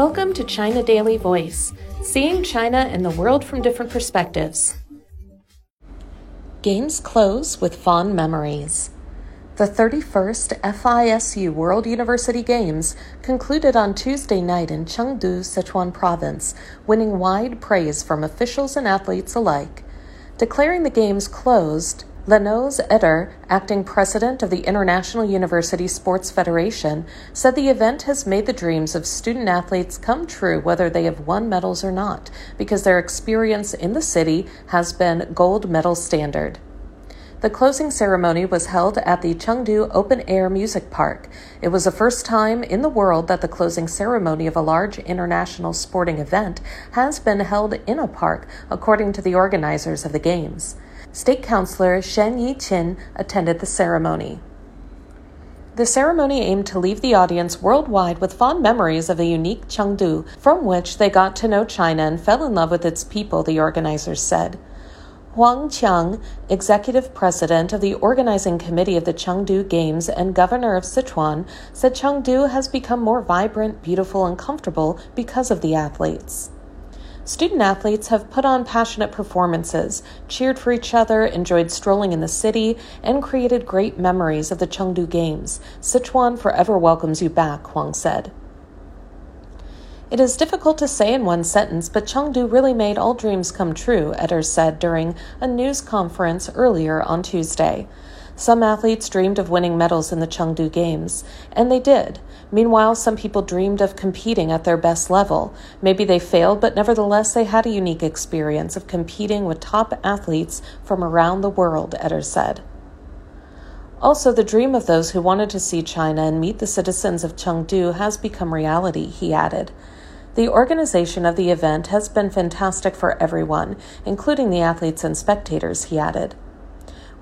Welcome to China Daily Voice, seeing China and the world from different perspectives. Games close with fond memories. The 31st FISU World University Games concluded on Tuesday night in Chengdu, Sichuan Province, winning wide praise from officials and athletes alike. Declaring the Games closed, Leonz Eder, acting president of the International University Sports Federation, said the event has made the dreams of student athletes come true whether they have won medals or not, because their experience in the city has been gold medal standard. The closing ceremony was held at the Chengdu Open Air Music Park. It was the first time in the world that the closing ceremony of a large international sporting event has been held in a park, according to the organizers of the Games. State Councilor Shen Yiqin attended the ceremony. The ceremony aimed to leave the audience worldwide with fond memories of a unique Chengdu, from which they got to know China and fell in love with its people, the organizers said. Huang Qiang, executive president of the organizing committee of the Chengdu Games and governor of Sichuan, said Chengdu has become more vibrant, beautiful, and comfortable because of the athletes. Student athletes have put on passionate performances, cheered for each other, enjoyed strolling in the city, and created great memories of the Chengdu Games. Sichuan forever welcomes you back, Huang said. It is difficult to say in one sentence, but Chengdu really made all dreams come true, Eder said during a news conference earlier on Tuesday. Some athletes dreamed of winning medals in the Chengdu Games, and they did. Meanwhile, some people dreamed of competing at their best level. Maybe they failed, but nevertheless, they had a unique experience of competing with top athletes from around the world, Eder said. Also, the dream of those who wanted to see China and meet the citizens of Chengdu has become reality, he added. The organization of the event has been fantastic for everyone, including the athletes and spectators, he added.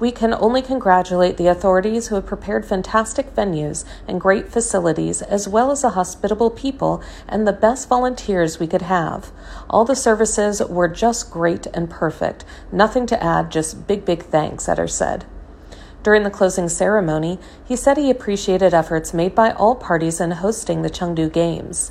We can only congratulate the authorities who have prepared fantastic venues and great facilities, as well as a hospitable people and the best volunteers we could have. All the services were just great and perfect. Nothing to add, just big, big thanks, Eder said. During the closing ceremony, he said he appreciated efforts made by all parties in hosting the Chengdu Games.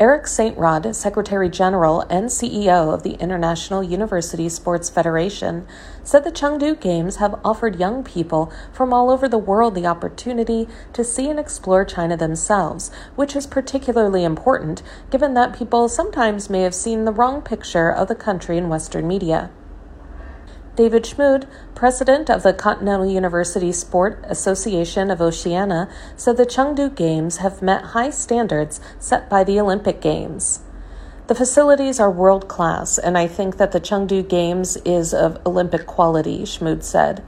Eric Saintrond, Secretary General and CEO of the International University Sports Federation, said the Chengdu Games have offered young people from all over the world the opportunity to see and explore China themselves, which is particularly important given that people sometimes may have seen the wrong picture of the country in Western media. David Schmud, president of the Continental University Sport Association of Oceania, said the Chengdu Games have met high standards set by the Olympic Games. The facilities are world class, and I think that the Chengdu Games is of Olympic quality, Schmud said.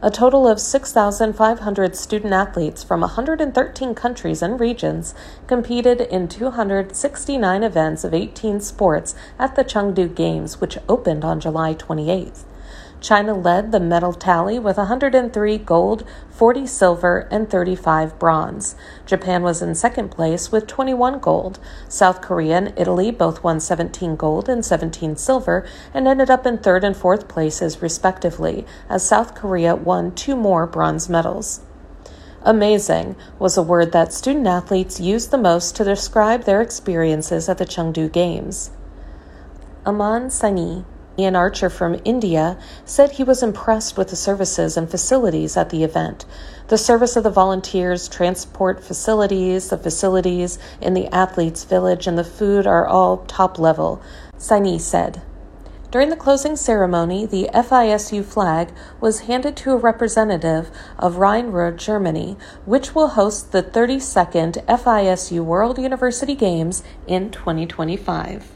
A total of 6,500 student athletes from 113 countries and regions competed in 269 events of 18 sports at the Chengdu Games, which opened on July 28th. China led the medal tally with 103 gold, 40 silver, and 35 bronze. Japan was in second place with 21 gold. South Korea and Italy both won 17 gold and 17 silver and ended up in third and fourth places, respectively, as South Korea won two more bronze medals. Amazing was a word that student athletes used the most to describe their experiences at the Chengdu Games. Aman Saini an archer from India said he was impressed with the services and facilities at the event. The service of the volunteers, transport facilities, the facilities in the athletes' village, and the food are all top level, Saini said. During the closing ceremony, the FISU flag was handed to a representative of Rhine-Ruhr, Germany, which will host the 32nd FISU World University Games in 2025.